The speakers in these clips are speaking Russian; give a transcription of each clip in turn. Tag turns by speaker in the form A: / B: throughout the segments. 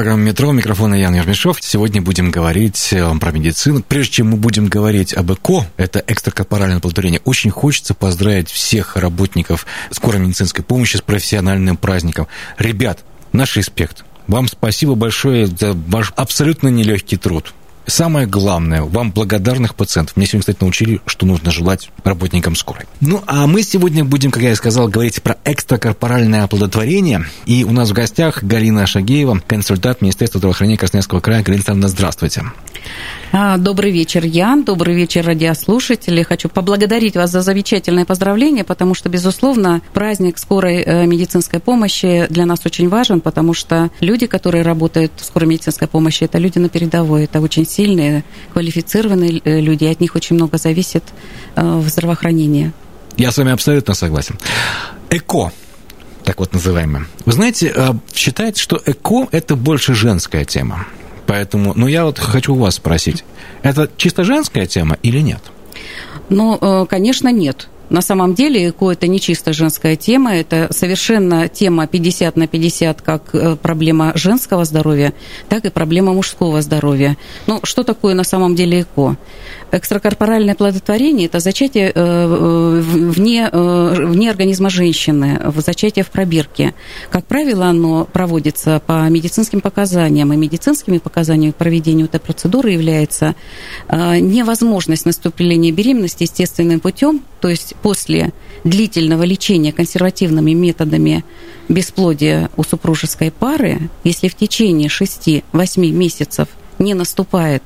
A: Программа «Метро», микрофон Ян Ермешов. Сегодня будем говорить э, про медицину. Прежде чем мы будем говорить об ЭКО, это экстракорпоральное оплодотворение, очень хочется поздравить всех работников скорой медицинской помощи с профессиональным праздником. Ребят, наш респект. Вам спасибо большое за ваш абсолютно нелегкий труд. Самое главное, вам благодарных пациентов. Мне сегодня, кстати, научили, что нужно желать работникам скорой. Ну, а мы сегодня будем, как я и сказал, говорить про экстракорпоральное оплодотворение. И у нас в гостях Галина Шагеева, консультант Министерства здравоохранения Красноярского края. Галина Александровна, здравствуйте.
B: А, добрый вечер, Ян. Добрый вечер, радиослушатели. Хочу поблагодарить вас за замечательное поздравление, потому что, безусловно, праздник скорой э, медицинской помощи для нас очень важен, потому что люди, которые работают в скорой медицинской помощи, это люди на передовой, это очень сильные, квалифицированные э, люди, и от них очень много зависит э, в здравоохранении.
A: Я с вами абсолютно согласен. ЭКО, так вот называемое. Вы знаете, считается, что ЭКО – это больше женская тема. Поэтому, ну, я вот хочу вас спросить, это чисто женская тема или нет?
B: Ну, конечно, нет. На самом деле ЭКО – это не чисто женская тема, это совершенно тема 50 на 50, как э, проблема женского здоровья, так и проблема мужского здоровья. Ну, что такое на самом деле ЭКО? Экстракорпоральное плодотворение – это зачатие э, вне, э, вне организма женщины, зачатие в пробирке. Как правило, оно проводится по медицинским показаниям, и медицинскими показаниями к проведению этой процедуры является невозможность наступления беременности естественным путем, то есть после длительного лечения консервативными методами бесплодия у супружеской пары, если в течение 6-8 месяцев не наступает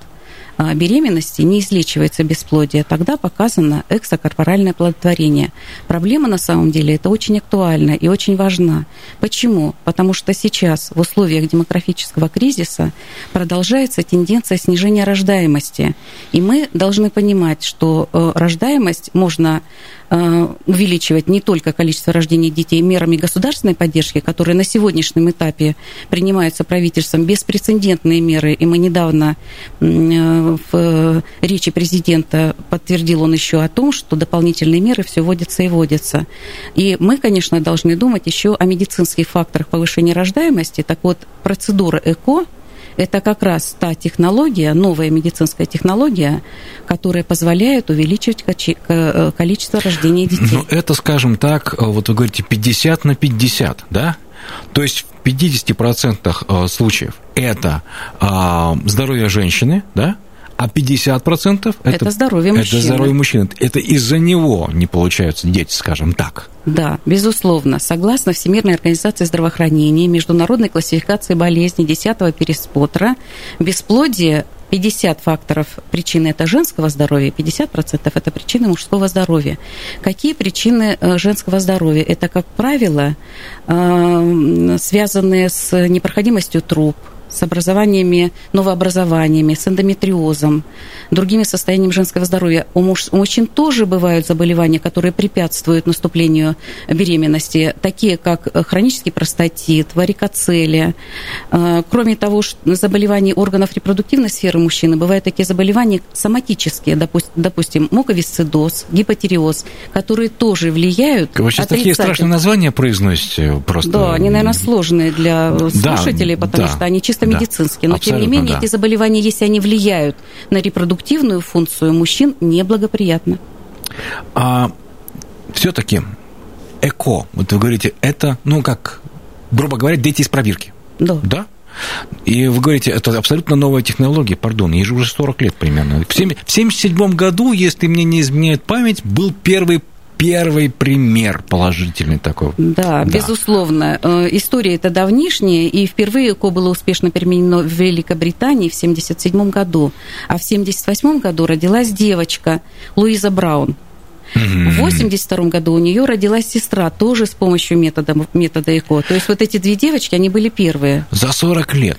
B: а, беременности не излечивается бесплодие, тогда показано экстракорпоральное плодотворение. Проблема на самом деле это очень актуальна и очень важна. Почему? Потому что сейчас в условиях демографического кризиса продолжается тенденция снижения рождаемости. И мы должны понимать, что э, рождаемость можно увеличивать не только количество рождений детей мерами государственной поддержки, которые на сегодняшнем этапе принимаются правительством, беспрецедентные меры, и мы недавно э, в речи президента подтвердил он еще о том, что дополнительные меры все вводятся и вводятся. И мы, конечно, должны думать еще о медицинских факторах повышения рождаемости. Так вот, процедура ЭКО это как раз та технология, новая медицинская технология, которая позволяет увеличивать э, количество рождения детей.
A: Ну, это, скажем так, э, вот вы говорите 50 на 50, да? То есть в 50% э, случаев это здоровье женщины, да? А 50% это,
B: это здоровье мужчины.
A: Это здоровье мужчины. Это из-за него не получаются дети, скажем так.
B: Да, безусловно. Согласно Всемирной организации здравоохранения, международной классификации болезней 10-го пересмотра, бесплодие 50 факторов причины это женского здоровья, 50% это причины мужского здоровья. Какие причины э, женского здоровья? Это, как правило, э, связанные с непроходимостью труб, с образованиями, новообразованиями, с эндометриозом, другими состояниями женского здоровья. У, муж, у мужчин тоже бывают заболевания, которые препятствуют наступлению беременности, такие как хронический простатит, варикоцелия. А, кроме того, заболеваний органов репродуктивной сферы мужчины, бывают такие заболевания соматические, допустим, муковисцидоз, гипотериоз, которые тоже влияют
A: Вы сейчас такие страшные названия произносите просто.
B: Да, они, наверное, сложные для слушателей, да, потому да. что они чисто чисто медицинские. Но, Абсолютно, тем не менее, да. эти заболевания, если они влияют на репродуктивную функцию мужчин, неблагоприятно.
A: А все-таки ЭКО, вот вы говорите, это, ну, как, грубо говоря, дети из пробирки.
B: Да.
A: Да? И вы говорите, это абсолютно новая технология, пардон, ей же уже 40 лет примерно. В 1977 году, если мне не изменяет память, был первый первый пример положительный такой.
B: Да, да. безусловно. Э, история это давнишняя, и впервые ЭКО было успешно применено в Великобритании в 1977 году. А в 1978 году родилась девочка Луиза Браун. В 1982 году у нее родилась сестра, тоже с помощью метода, метода ЭКО. То есть вот эти две девочки, они были первые.
A: За 40 лет.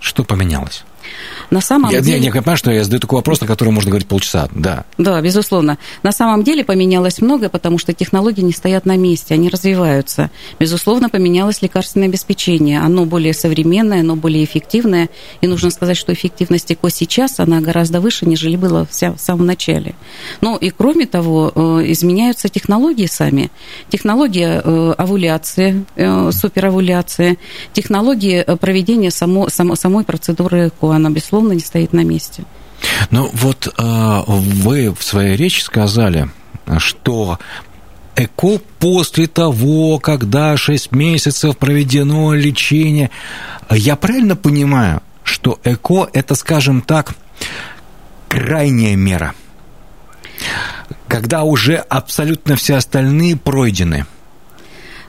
A: Что поменялось?
B: На самом
A: я,
B: деле...
A: Я, я понимаю, что я задаю такой вопрос, на который можно говорить полчаса, да.
B: Да, безусловно. На самом деле поменялось многое, потому что технологии не стоят на месте, они развиваются. Безусловно, поменялось лекарственное обеспечение. Оно более современное, оно более эффективное. И нужно сказать, что эффективность ЭКО сейчас, она гораздо выше, нежели была в самом начале. Ну и кроме того, э, изменяются технологии сами. Технология э, овуляции, э, суперовуляции, технологии проведения само, само, самой процедуры ЭКО, она, безусловно, не стоит на месте.
A: Ну вот вы в своей речи сказали, что ЭКО после того, когда 6 месяцев проведено лечение. Я правильно понимаю, что ЭКО – это, скажем так, крайняя мера, когда уже абсолютно все остальные пройдены?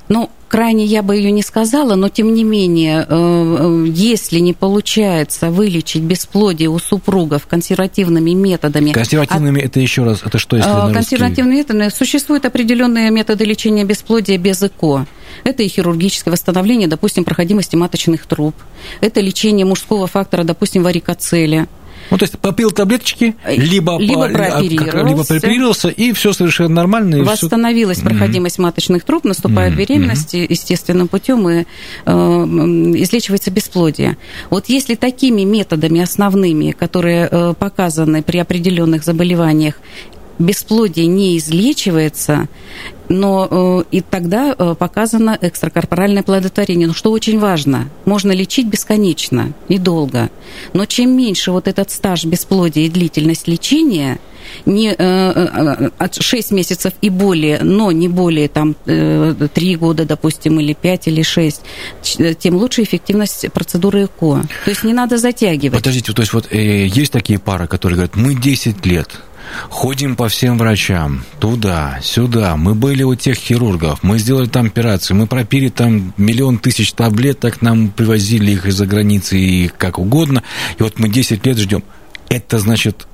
B: Ну, крайне я бы ее не сказала, но тем не менее, э, э, если не получается вылечить бесплодие у супругов консервативными методами...
A: Консервативными, от... это еще раз, это что, если
B: э, на Консервативными методами существуют определенные методы лечения бесплодия без ЭКО. Это и хирургическое восстановление, допустим, проходимости маточных труб. Это лечение мужского фактора, допустим, варикоцеля.
A: Ну, то есть попил таблеточки, либо,
B: либо прооперировался,
A: либо прооперировался, и все совершенно нормально. И
B: Восстановилась все... проходимость mm-hmm. маточных труб, наступает mm-hmm. беременность mm-hmm. естественным путем и э, излечивается бесплодие. Вот если такими методами основными, которые э, показаны при определенных заболеваниях, бесплодие не излечивается, но э, и тогда э, показано экстракорпоральное плодотворение. Но что очень важно, можно лечить бесконечно и долго, но чем меньше вот этот стаж бесплодия и длительность лечения, не э, от 6 месяцев и более, но не более там 3 года, допустим, или 5 или 6, тем лучше эффективность процедуры ЭКО. То есть не надо затягивать.
A: Подождите, то есть вот есть такие пары, которые говорят, мы 10 лет Ходим по всем врачам, туда, сюда. Мы были у тех хирургов, мы сделали там операцию, мы пропили там миллион тысяч таблеток, нам привозили их из-за границы и как угодно. И вот мы 10 лет ждем. Это значит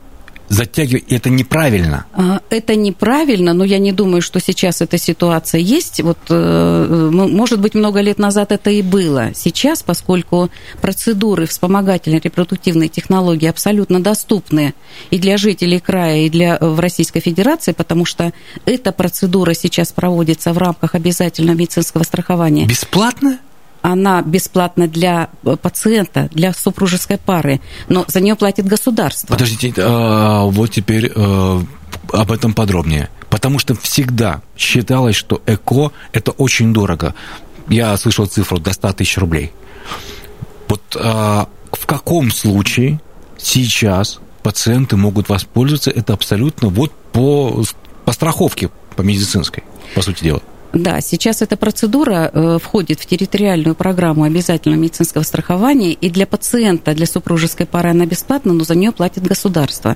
A: затягивать, это неправильно.
B: А, это неправильно, но я не думаю, что сейчас эта ситуация есть. Вот, э, может быть, много лет назад это и было. Сейчас, поскольку процедуры вспомогательной репродуктивной технологии абсолютно доступны и для жителей края, и для в Российской Федерации, потому что эта процедура сейчас проводится в рамках обязательного медицинского страхования.
A: Бесплатно?
B: Она бесплатна для э, пациента, для супружеской пары, но за нее платит государство.
A: Подождите, а, вот теперь а, об этом подробнее. Потому что всегда считалось, что ЭКО – это очень дорого. Я слышал цифру до 100 тысяч рублей. Вот а, в каком случае сейчас пациенты могут воспользоваться это абсолютно вот по, по страховке, по медицинской, по сути дела?
B: Да, сейчас эта процедура э, входит в территориальную программу обязательного медицинского страхования, и для пациента, для супружеской пары она бесплатна, но за нее платит государство.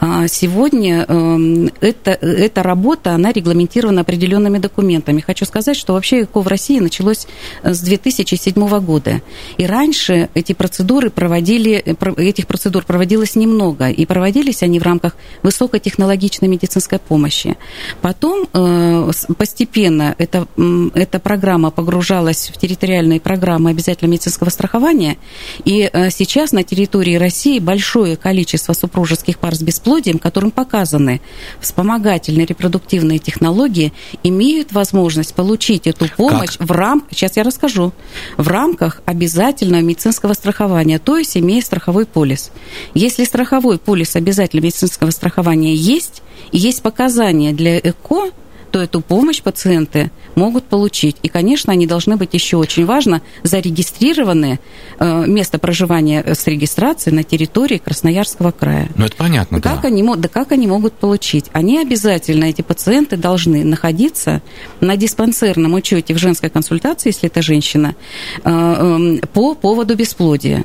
B: А сегодня эм, эта, эта работа, она регламентирована определенными документами. Хочу сказать, что вообще ЭКО в России началось с 2007 года. И раньше эти процедуры проводили, этих процедур проводилось немного, и проводились они в рамках высокотехнологичной медицинской помощи. Потом э, постепенно постепенно эта, эта программа погружалась в территориальные программы обязательного медицинского страхования, и э, сейчас на территории России большое количество супружеских пар с бесплодием, которым показаны вспомогательные репродуктивные технологии, имеют возможность получить эту помощь как? в рамках, сейчас я расскажу, в рамках обязательного медицинского страхования, то есть имея страховой полис. Если страховой полис обязательного медицинского страхования есть, и есть показания для ЭКО, то эту помощь пациенты могут получить. И, конечно, они должны быть еще очень важно зарегистрированы, э, место проживания с регистрацией на территории Красноярского края.
A: Ну, это понятно,
B: да. Как они, да как они могут получить? Они обязательно, эти пациенты, должны находиться на диспансерном учете в женской консультации, если это женщина, э, эм, по поводу бесплодия.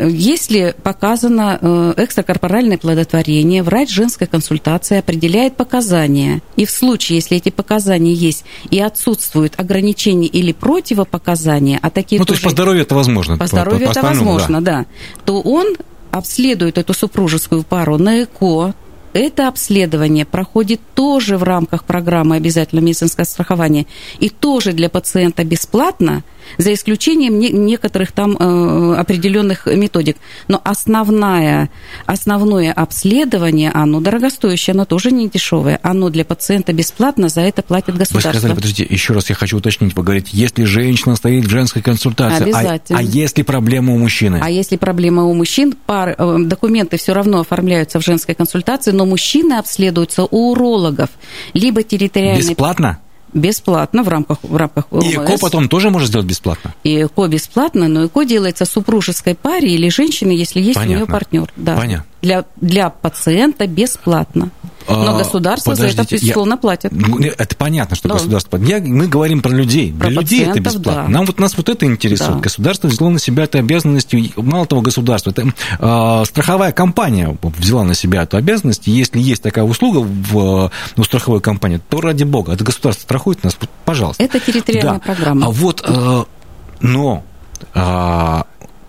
B: Если показано э, экстракорпоральное плодотворение, врач женской консультации определяет показания. И в случае, если эти показания есть и отсутствуют ограничения или противопоказания, а такие
A: Ну, тоже, то есть по здоровью это возможно.
B: По здоровью по это возможно, да. да. То он обследует эту супружескую пару на ЭКО, это обследование проходит тоже в рамках программы обязательного медицинского страхования и тоже для пациента бесплатно – за исключением не, некоторых там э, определенных методик. Но основная, основное обследование, оно дорогостоящее, оно тоже не дешевое. Оно для пациента бесплатно, за это платит государство.
A: Вы сказали, подождите, еще раз я хочу уточнить. Вы говорите, если женщина стоит в женской консультации, а,
B: Обязательно.
A: а, а если проблема у мужчины?
B: А если проблема у мужчин, пар, э, документы все равно оформляются в женской консультации, но мужчины обследуются у урологов, либо территориальной...
A: Бесплатно?
B: Бесплатно в рамках, в рамках
A: ОМС. И ЭКО потом тоже может сделать бесплатно?
B: И ЭКО бесплатно, но ЭКО делается супружеской паре или женщине, если есть
A: Понятно.
B: у нее партнер. Да.
A: Понятно.
B: Для, для пациента бесплатно. Но государство за это, безусловно,
A: я...
B: платит.
A: Это понятно, что да. государство платит. Я, мы говорим про людей. Про Для людей это бесплатно. Да. Нам вот нас вот это интересует. Да. Государство взяло на себя эту обязанность. Мало того, государство, это э, страховая компания взяла на себя эту обязанность. Если есть такая услуга в, у страховой компании, то ради бога, это государство страхует нас, пожалуйста.
B: Это территориальная да. программа.
A: А вот, э, но э,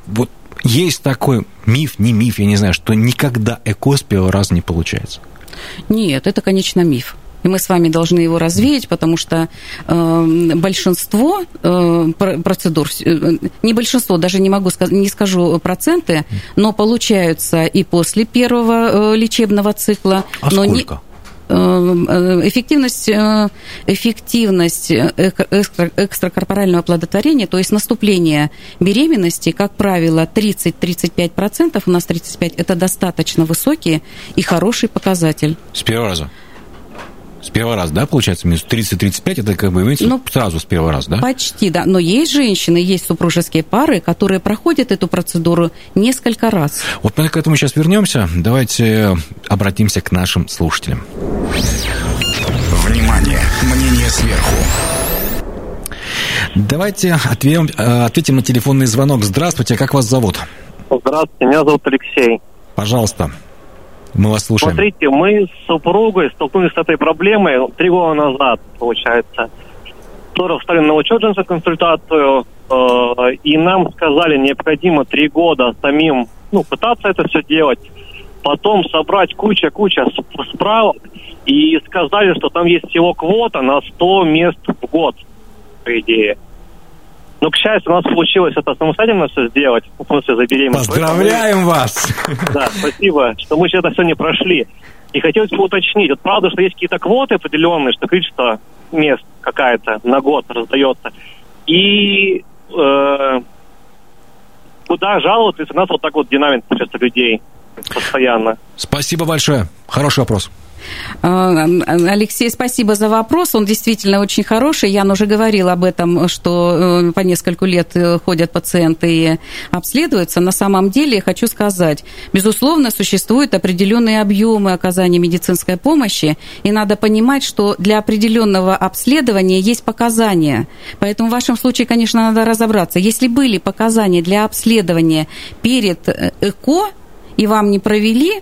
A: вот есть такой миф, не миф, я не знаю, что никогда ЭКО с первого раза не получается.
B: Нет, это, конечно, миф. И мы с вами должны его развеять, потому что э, большинство э, процедур, э, не большинство, даже не могу сказать, не скажу проценты, но получаются и после первого э, лечебного цикла.
A: А
B: но
A: сколько?
B: Не, эффективность, э, эффективность экстракорпорального оплодотворения, то есть наступление беременности, как правило, 30-35%, у нас 35%, это достаточно высокий и хороший показатель.
A: С первого раза? С первого раза, да, получается, минус 30-35, это как бы имеется ну, сразу с первого раза, да?
B: Почти, да. Но есть женщины, есть супружеские пары, которые проходят эту процедуру несколько раз.
A: Вот мы к этому сейчас вернемся. Давайте обратимся к нашим слушателям.
C: Внимание! Мнение сверху.
A: Давайте ответим, э, ответим на телефонный звонок. Здравствуйте, как вас зовут?
D: Здравствуйте, меня зовут Алексей.
A: Пожалуйста. Мы вас слушаем.
D: Смотрите, мы с супругой столкнулись с этой проблемой три года назад, получается. Тоже встали на учет женскую консультацию, э, и нам сказали, необходимо три года самим ну, пытаться это все делать, потом собрать куча-куча справок, и сказали, что там есть всего квота на 100 мест в год, по идее. Но, к счастью, у нас получилось это самостоятельно все сделать, в смысле за беременность.
A: Поздравляем вас!
D: Да, спасибо, что мы это все не прошли. И хотелось бы уточнить, вот правда, что есть какие-то квоты определенные, что количество мест какая-то на год раздается. И э, куда жаловаться, если у нас вот так вот динамит сейчас людей постоянно?
A: Спасибо большое. Хороший вопрос.
B: А, Алексей, спасибо за вопрос. Он действительно очень хороший. Ян уже говорил об этом, что э, по нескольку лет э, ходят пациенты и обследуются. На самом деле, хочу сказать, безусловно, существуют определенные объемы оказания медицинской помощи, и надо понимать, что для определенного обследования есть показания. Поэтому в вашем случае, конечно, надо разобраться. Если были показания для обследования перед э, ЭКО, и вам не провели,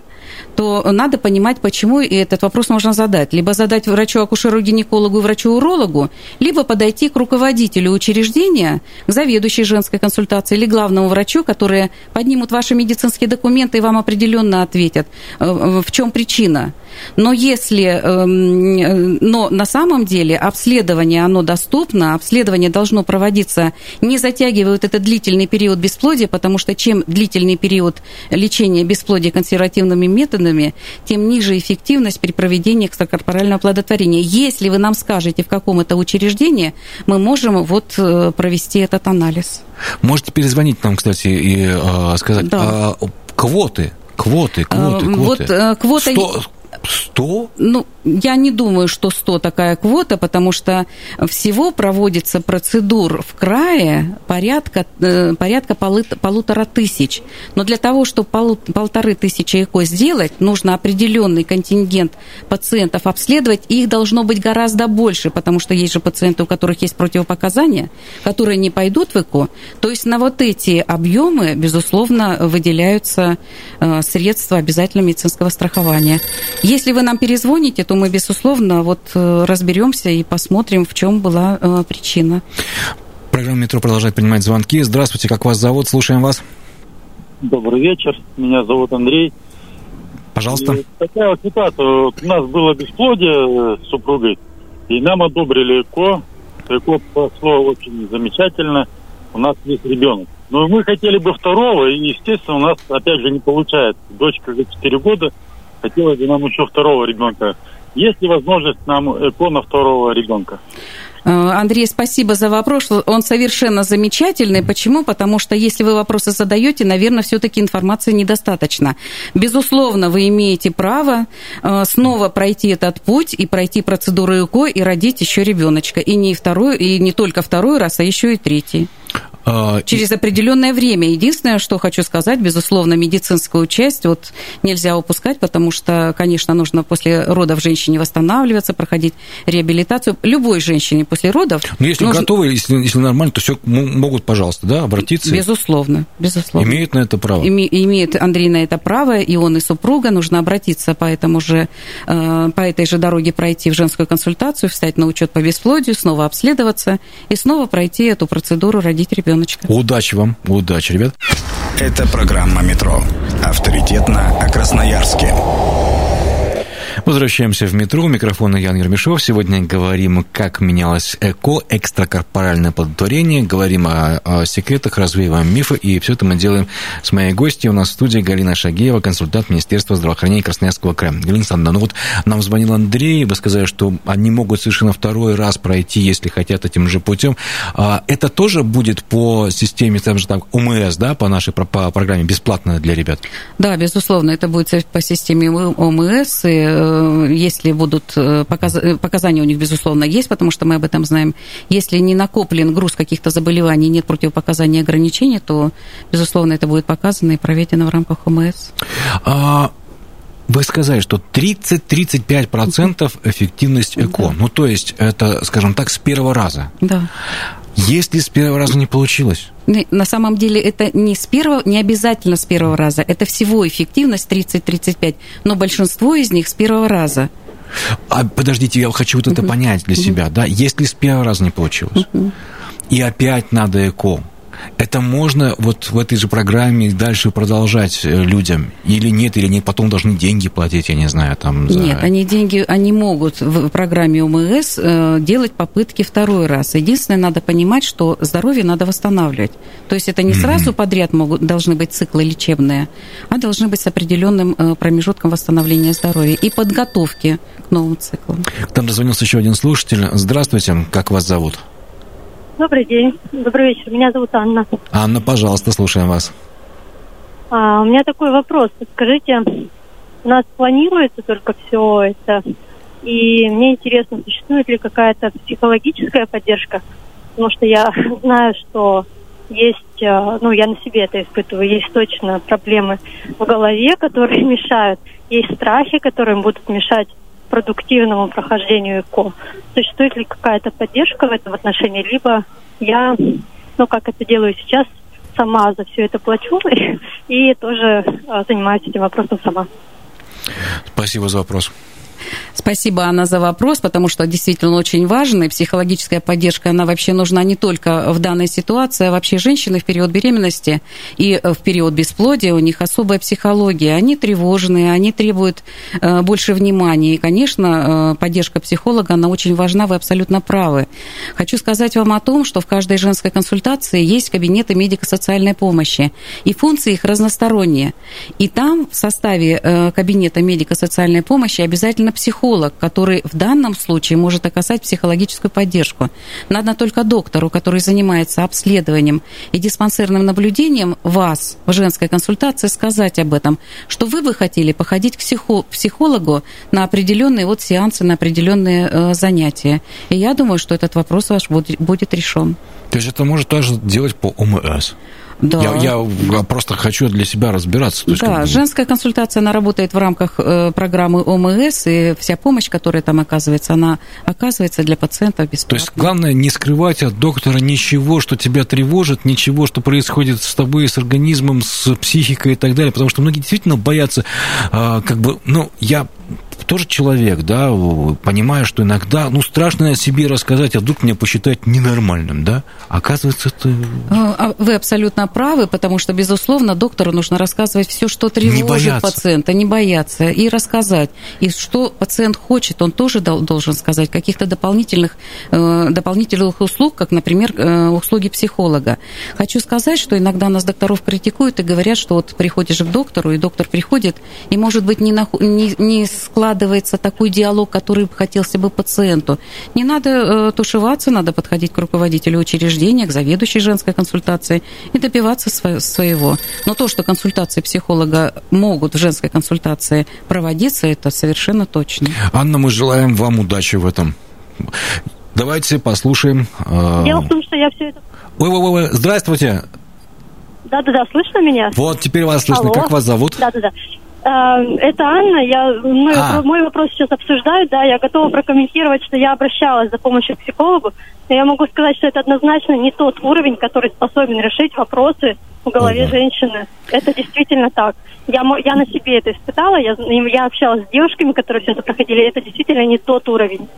B: то надо понимать, почему, и этот вопрос можно задать. Либо задать врачу-акушеру-гинекологу и врачу-урологу, либо подойти к руководителю учреждения, к заведующей женской консультации или главному врачу, которые поднимут ваши медицинские документы и вам определенно ответят, э, в чем причина. Но если, эм, но на самом деле обследование, оно доступно, обследование должно проводиться, не затягивают этот длительный период бесплодия, потому что чем длительный период лечения бесплодия консервативными методами, тем ниже эффективность при проведении экстракорпорального оплодотворения. Если вы нам скажете, в каком это учреждении, мы можем вот э, провести этот анализ.
A: Можете перезвонить нам, кстати, и э, сказать, да. э, квоты, квоты, квоты, квоты.
B: Вот э, квота...
A: 100, 100?
B: Ну, я не думаю, что 100 такая квота, потому что всего проводится процедур в крае порядка, э, порядка полутора тысяч. Но для того, чтобы полторы тысячи ЭКО сделать, нужно определенный контингент пациентов обследовать, и их должно быть гораздо больше, потому что есть же пациенты, у которых есть противопоказания, которые не пойдут в ЭКО. То есть на вот эти объемы, безусловно, выделяются э, средства обязательного медицинского страхования. Если вы нам перезвоните, то мы, безусловно, вот э, разберемся и посмотрим, в чем была э, причина.
A: Программа «Метро» продолжает принимать звонки. Здравствуйте, как вас зовут? Слушаем вас.
E: Добрый вечер, меня зовут Андрей.
A: Пожалуйста. И
E: такая вот ситуация. У нас было бесплодие с супругой, и нам одобрили ЭКО. ЭКО прошло очень замечательно. у нас есть ребенок. Но мы хотели бы второго, и, естественно, у нас, опять же, не получается. Дочка за 4 года, хотелось бы нам еще второго ребенка. Есть ли возможность нам ЭКО на второго ребенка?
B: Э, Андрей, спасибо за вопрос. Он совершенно замечательный. Почему? Потому что если вы вопросы задаете, наверное, все-таки информации недостаточно. Безусловно, вы имеете право э, снова пройти этот путь и пройти процедуру ЭКО и родить еще ребеночка. И не второй, и не только второй раз, а еще и третий. А, Через определенное время. Единственное, что хочу сказать, безусловно, медицинскую часть вот нельзя упускать, потому что, конечно, нужно после родов женщине восстанавливаться, проходить реабилитацию. Любой женщине после родов.
A: Но если нужно... готовы, если, если нормально, то все могут, пожалуйста, да, обратиться.
B: Безусловно, безусловно.
A: Имеют на это право.
B: Име, имеет Андрей на это право, и он, и супруга. Нужно обратиться по этому же, э, по этой же дороге пройти в женскую консультацию, встать на учет по бесплодию, снова обследоваться и снова пройти эту процедуру родить ребенка ребеночка.
A: Удачи вам, удачи, ребят.
C: Это программа «Метро». Авторитетно о Красноярске.
A: Возвращаемся в метро. У микрофона Ян Ермешов. Сегодня говорим, как менялось ЭКО, экстракорпоральное плодотворение. Говорим о, о секретах, развеиваем мифы. И все это мы делаем с моей гостьей. У нас в студии Галина Шагеева, консультант Министерства здравоохранения Красноярского края. Галина Александровна, ну вот нам звонил Андрей. Вы сказали, что они могут совершенно второй раз пройти, если хотят этим же путем. А это тоже будет по системе, там же так, ОМС, да, по нашей по программе, бесплатно для ребят?
B: Да, безусловно, это будет по системе ОМС. И Э, если будут э, э, показания у них, безусловно, есть, потому что мы об этом знаем. Если не накоплен груз каких-то заболеваний, нет противопоказаний и ограничений, то, безусловно, это будет показано и проведено в рамках ОМС.
A: А... Вы сказали, что 30-35% эффективность ЭКО. Да. Ну, то есть, это, скажем так, с первого раза.
B: Да.
A: Если с первого раза не получилось?
B: На самом деле это не с первого, не обязательно с первого раза. Это всего эффективность 30-35, но большинство из них с первого раза.
A: А подождите, я хочу вот это uh-huh. понять для uh-huh. себя, да? Если с первого раза не получилось, uh-huh. и опять надо ЭКО, это можно вот в этой же программе дальше продолжать э, людям? Или нет, или они потом должны деньги платить, я не знаю, там...
B: За... Нет, они деньги, они могут в программе ОМС э, делать попытки второй раз. Единственное, надо понимать, что здоровье надо восстанавливать. То есть это не сразу mm-hmm. подряд могут, должны быть циклы лечебные, а должны быть с определенным э, промежутком восстановления здоровья и подготовки к новым циклам.
A: Там дозвонился еще один слушатель. Здравствуйте, как вас зовут?
F: Добрый день, добрый вечер. Меня зовут Анна.
A: Анна, пожалуйста, слушаем вас.
F: А, у меня такой вопрос. Скажите, у нас планируется только все это, и мне интересно, существует ли какая-то психологическая поддержка, потому что я знаю, что есть, а, ну, я на себе это испытываю, есть точно проблемы в голове, которые мешают, есть страхи, которые будут мешать продуктивному прохождению ЭКО. Существует ли какая-то поддержка в этом отношении, либо я, ну, как это делаю сейчас, сама за все это плачу и тоже а, занимаюсь этим вопросом сама.
A: Спасибо за вопрос.
B: Спасибо, Анна, за вопрос, потому что действительно очень важный. Психологическая поддержка, она вообще нужна не только в данной ситуации, а вообще женщины в период беременности и в период бесплодия, у них особая психология. Они тревожные, они требуют э, больше внимания. И, конечно, э, поддержка психолога, она очень важна, вы абсолютно правы. Хочу сказать вам о том, что в каждой женской консультации есть кабинеты медико-социальной помощи, и функции их разносторонние. И там в составе э, кабинета медико-социальной помощи обязательно психолог, который в данном случае может оказать психологическую поддержку. Надо только доктору, который занимается обследованием и диспансерным наблюдением вас в женской консультации сказать об этом, что вы бы хотели походить к психологу на определенные вот сеансы, на определенные э, занятия. И я думаю, что этот вопрос ваш будет, будет решен.
A: То есть это может тоже делать по ОМС?
B: Да.
A: Я, я просто хочу для себя разбираться.
B: Да, как женская консультация, она работает в рамках э, программы ОМС, и вся помощь, которая там оказывается, она оказывается для пациентов бесплатно.
A: То есть главное не скрывать от доктора ничего, что тебя тревожит, ничего, что происходит с тобой, с организмом, с психикой и так далее, потому что многие действительно боятся, э, как бы, ну, я тоже человек, да, понимаю, что иногда, ну, страшно о себе рассказать, а вдруг меня посчитают ненормальным, да? Оказывается, это...
B: А, а вы абсолютно правы, потому что, безусловно, доктору нужно рассказывать все, что тревожит пациента, не бояться, и рассказать. И что пациент хочет, он тоже должен сказать, каких-то дополнительных, э, дополнительных услуг, как, например, э, услуги психолога. Хочу сказать, что иногда нас докторов критикуют и говорят, что вот приходишь к доктору, и доктор приходит, и, может быть, не, нах... не, не складывается такой диалог, который хотелся бы пациенту. Не надо э, тушеваться, надо подходить к руководителю учреждения, к заведующей женской консультации и добиваться своего. Но то, что консультации психолога могут в женской консультации проводиться, это совершенно точно.
A: Анна, мы желаем вам удачи в этом. Давайте послушаем.
F: Э, Дело в том, что я все это...
A: Ой-ой-ой, здравствуйте.
F: Да-да-да, слышно меня?
A: Вот, теперь вас слышно. Алло. Как вас зовут?
F: Да-да-да. Э, это Анна, я, мой, а. вопрос, мой вопрос сейчас обсуждают, да, я готова прокомментировать, что я обращалась за помощью к психологу, но я могу сказать, что это однозначно не тот уровень, который способен решить вопросы в голове ага. женщины. Это действительно так. Я, я на себе это испытала, я, я общалась с девушками, которые все это проходили, это действительно не тот уровень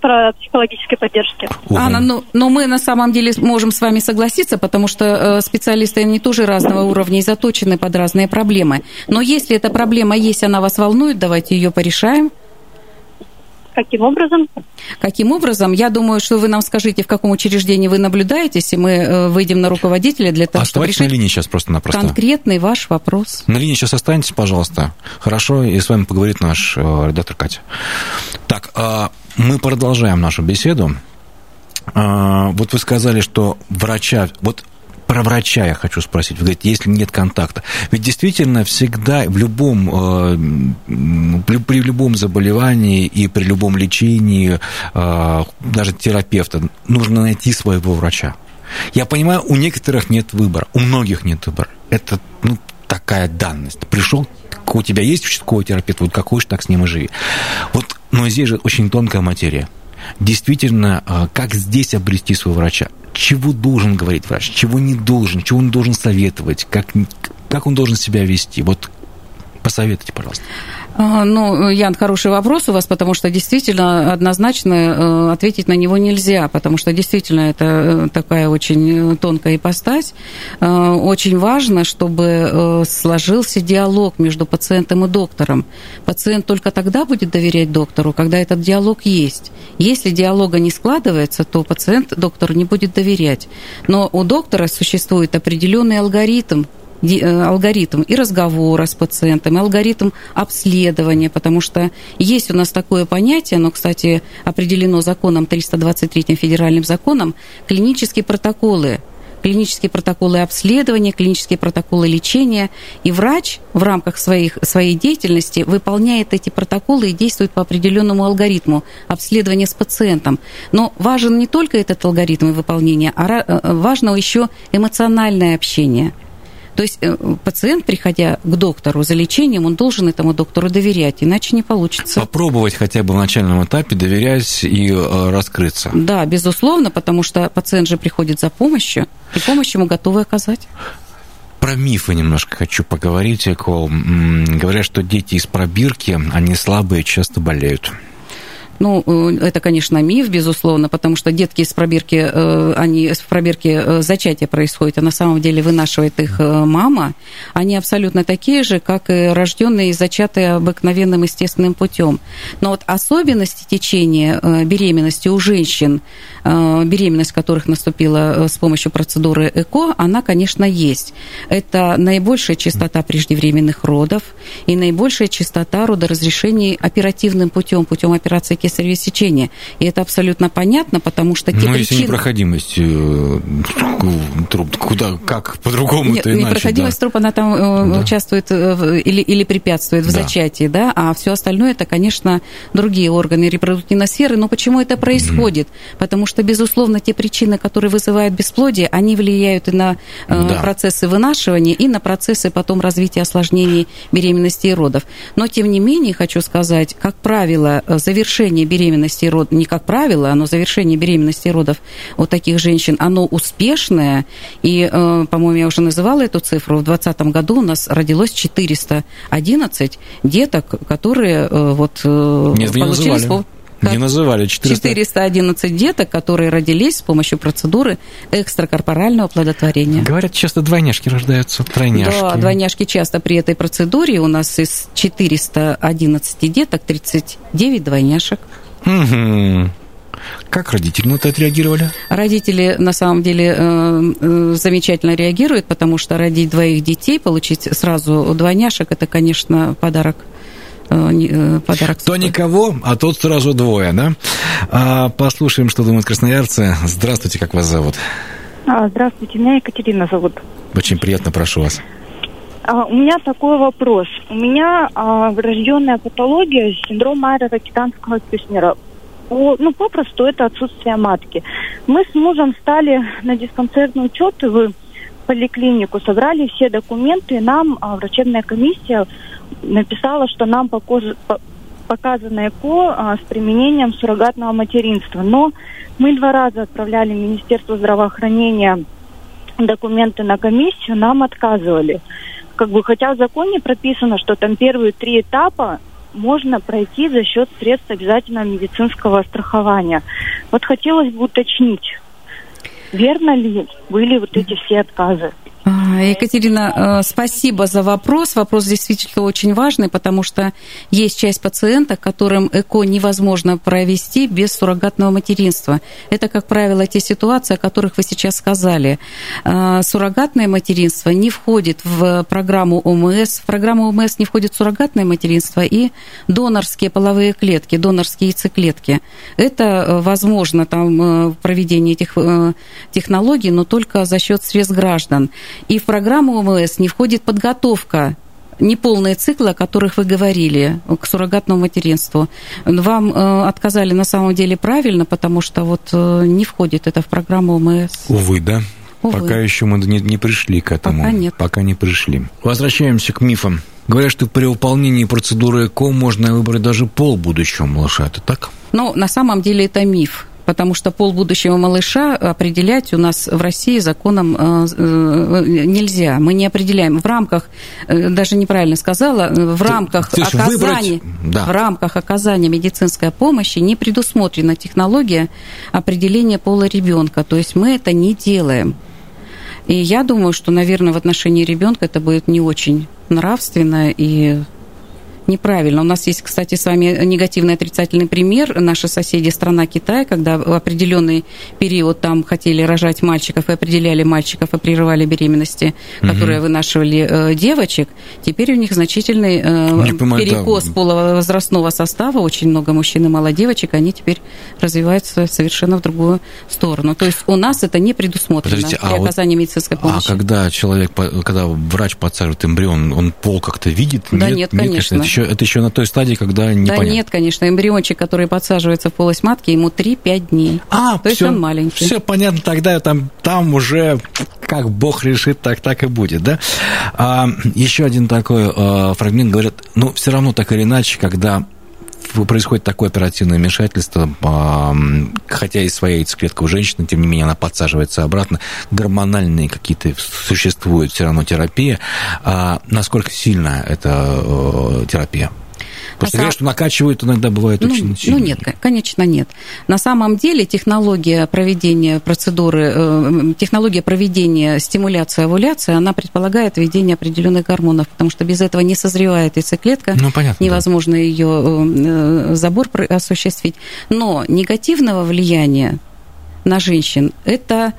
F: про психологической поддержки.
B: Анна, ну, но мы на самом деле можем с вами согласиться, потому что э, специалисты, они тоже разного уровня и заточены под разные проблемы. Но если эта проблема есть, она вас волнует, давайте ее порешаем.
F: Каким образом?
B: Каким образом? Я думаю, что вы нам скажите, в каком учреждении вы наблюдаетесь, и мы э, выйдем на руководителя для того,
A: Оставайтесь
B: чтобы решить
A: на линии сейчас просто-напросто.
B: Конкретный ваш вопрос.
A: На линии сейчас останьтесь, пожалуйста. Хорошо, и с вами поговорит наш э, редактор Катя. Так, э, мы продолжаем нашу беседу. Вот вы сказали, что врача... Вот про врача я хочу спросить. Вы говорите, если нет контакта. Ведь действительно всегда в любом, э, при любом заболевании и при любом лечении, э, даже терапевта, нужно найти своего врача. Я понимаю, у некоторых нет выбора, у многих нет выбора. Это ну, такая данность. Пришел, у тебя есть участковый терапевт, вот какой же так с ним и живи. Вот, но здесь же очень тонкая материя. Действительно, э, как здесь обрести своего врача? чего должен говорить врач, чего не должен, чего он должен советовать, как, как он должен себя вести. Вот посоветуйте, пожалуйста.
B: А, ну, Ян, хороший вопрос у вас, потому что действительно однозначно э, ответить на него нельзя, потому что действительно это э, такая очень тонкая ипостась. Э, очень важно, чтобы сложился диалог между пациентом и доктором. Пациент только тогда будет доверять доктору, когда этот диалог есть. Если диалога не складывается, то пациент доктору не будет доверять. Но у доктора существует определенный алгоритм Э, алгоритм и разговора с пациентом, и алгоритм обследования, потому что есть у нас такое понятие, оно, кстати, определено законом 323 федеральным законом, клинические протоколы клинические протоколы обследования, клинические протоколы лечения. И врач в рамках своих, своей деятельности выполняет эти протоколы и действует по определенному алгоритму обследования с пациентом. Но важен не только этот алгоритм выполнения, а э, важно еще эмоциональное общение – то есть э, пациент, приходя к доктору за лечением, он должен этому доктору доверять, иначе не получится.
A: Попробовать хотя бы в начальном этапе доверять и э, раскрыться.
B: Да, безусловно, потому что пациент же приходит за помощью, и помощь ему готовы оказать.
A: Про мифы немножко хочу поговорить, Экол. Говорят, что дети из пробирки, они слабые, часто болеют.
B: Ну, э, это, конечно, миф, безусловно, потому что детки из пробирки, э, они в пробирке э, зачатия происходит, а на самом деле вынашивает их мама. Они абсолютно такие же, как и рожденные и зачатые обыкновенным естественным путем. Но вот особенности течения беременности у женщин, беременность которых наступила с помощью процедуры ЭКО, она, конечно, есть. Это наибольшая частота преждевременных родов и наибольшая частота родоразрешений оперативным путем, путем операции кесарево сечения. И это абсолютно понятно, потому что те
A: Но
B: причины...
A: если непроходимость э, труб, куда, как по-другому
B: Нет, иначе, непроходимость да. труб, она там э, да. участвует или, или препятствует в да. зачатии, да, а все остальное это, конечно, другие органы репродуктивной сферы. Но почему это происходит? Mm-hmm. Потому что, безусловно, те причины, которые вызывают бесплодие, они влияют и на э, да. процессы вынашивания, и на процессы потом развития осложнений беременности и родов. Но, тем не менее, хочу сказать, как правило, завершение завершение беременности и родов, не как правило, но завершение беременности и родов у таких женщин, оно успешное. И, э, по-моему, я уже называла эту цифру. В 2020 году у нас родилось 411 деток, которые э, вот
A: Нет, получились по не называли 400...
B: 411 деток, которые родились с помощью процедуры экстракорпорального оплодотворения.
A: Говорят, часто двойняшки рождаются, тройняшки.
B: Да, двойняшки часто при этой процедуре. У нас из 411 деток 39 двойняшек.
A: Угу. Как родители на это отреагировали?
B: Родители на самом деле э, э, замечательно реагируют, потому что родить двоих детей, получить сразу двойняшек, это, конечно, подарок подарок.
A: То никого, а тут сразу двое, да? А, послушаем, что думают красноярцы. Здравствуйте, как вас зовут?
G: А, здравствуйте, меня Екатерина зовут.
A: Очень приятно, прошу вас.
G: А, у меня такой вопрос. У меня а, врожденная патология синдром Майера Китанского Кюснера. По, ну, попросту это отсутствие матки. Мы с мужем стали на диспансерный учет в поликлинику, собрали все документы, и нам а, врачебная комиссия написала, что нам показано ЭКО а, с применением суррогатного материнства. Но мы два раза отправляли в Министерство здравоохранения документы на комиссию, нам отказывали. Как бы, хотя в законе прописано, что там первые три этапа можно пройти за счет средств обязательного медицинского страхования. Вот хотелось бы уточнить, верно ли были вот эти все отказы?
B: А, Екатерина, э, спасибо за вопрос. Вопрос действительно очень важный, потому что есть часть пациентов, которым ЭКО невозможно провести без суррогатного материнства. Это, как правило, те ситуации, о которых вы сейчас сказали. А, суррогатное материнство не входит в программу ОМС. В программу ОМС не входит суррогатное материнство и донорские половые клетки, донорские яйцеклетки. Это э, возможно там э, проведение этих технологий, но только за счет средств граждан. И в программу ОМС не входит подготовка неполные циклы, о которых вы говорили, к суррогатному материнству. Вам э, отказали на самом деле правильно, потому что вот э, не входит это в программу ОМС.
A: Увы, да. Увы. Пока еще мы не, не пришли к этому.
B: Пока нет.
A: Пока не пришли. Возвращаемся к мифам. Говорят, что при выполнении процедуры ЭКО можно выбрать даже пол будущего малыша. Это так?
B: Ну, на самом деле это миф потому что пол будущего малыша определять у нас в России законом э, э, нельзя. Мы не определяем в рамках, э, даже неправильно сказала, в рамках
A: Ты,
B: оказания, да. в рамках оказания медицинской помощи не предусмотрена технология определения пола ребенка. То есть мы это не делаем. И я думаю, что, наверное, в отношении ребенка это будет не очень нравственно и неправильно. У нас есть, кстати, с вами негативный отрицательный пример. Наши соседи, страна Китай, когда в определенный период там хотели рожать мальчиков и определяли мальчиков и прерывали беременности, угу. которые вынашивали э, девочек, теперь у них значительный э, перекос да. половозрастного состава, очень много мужчин и мало девочек, они теперь развиваются совершенно в другую сторону. То есть у нас это не предусмотрено Подождите, при а оказании вот, медицинской а помощи.
A: А когда человек, когда врач подсаживает эмбрион, он пол как-то видит?
B: Да нет, нет конечно.
A: Это еще, это еще на той стадии, когда непонятно.
B: Да нет, конечно, эмбриончик, который подсаживается в полость матки, ему 3-5 дней.
A: А,
B: То есть он маленький.
A: Все понятно, тогда там, там уже как Бог решит, так так и будет, да? А, еще один такой а, фрагмент говорят, ну, все равно так или иначе, когда происходит такое оперативное вмешательство, хотя и своя яйцеклетка у женщины, тем не менее она подсаживается обратно, гормональные какие-то существуют все равно терапия. А насколько сильно эта э, терапия? Просто говорят, что накачивают иногда бывает
B: ну,
A: очень
B: сильно. Ну нет, конечно нет. На самом деле технология проведения процедуры, э, технология проведения стимуляции овуляции, она предполагает введение определенных гормонов, потому что без этого не созревает яйцеклетка,
A: ну, понятно,
B: невозможно да. ее э, забор осуществить. Но негативного влияния на женщин это Э,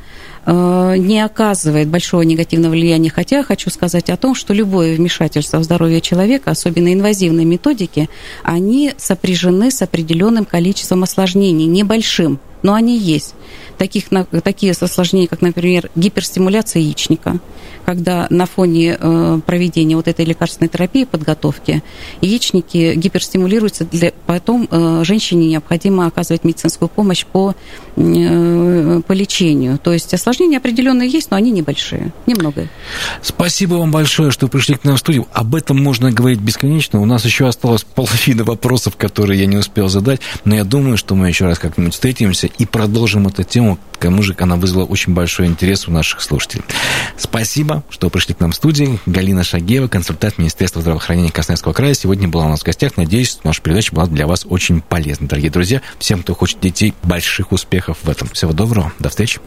B: не оказывает большого негативного влияния. Хотя хочу сказать о том, что любое вмешательство в здоровье человека, особенно инвазивные методики, они сопряжены с определенным количеством осложнений, небольшим, но они есть. Таких, такие осложнения, как, например, гиперстимуляция яичника, когда на фоне э, проведения вот этой лекарственной терапии, подготовки, яичники гиперстимулируются, для, потом э, женщине необходимо оказывать медицинскую помощь по, по лечению. То есть Осложнения определенные есть, но они небольшие, немного.
A: Спасибо вам большое, что пришли к нам в студию. Об этом можно говорить бесконечно. У нас еще осталось половина вопросов, которые я не успел задать, но я думаю, что мы еще раз как-нибудь встретимся и продолжим эту тему. К тому же она вызвала очень большой интерес у наших слушателей. Спасибо, что пришли к нам в студию. Галина Шагеева, консультант Министерства здравоохранения Красноярского края, сегодня была у нас в гостях. Надеюсь, наша передача была для вас очень полезна. Дорогие друзья, всем, кто хочет детей, больших успехов в этом. Всего доброго, до встречи.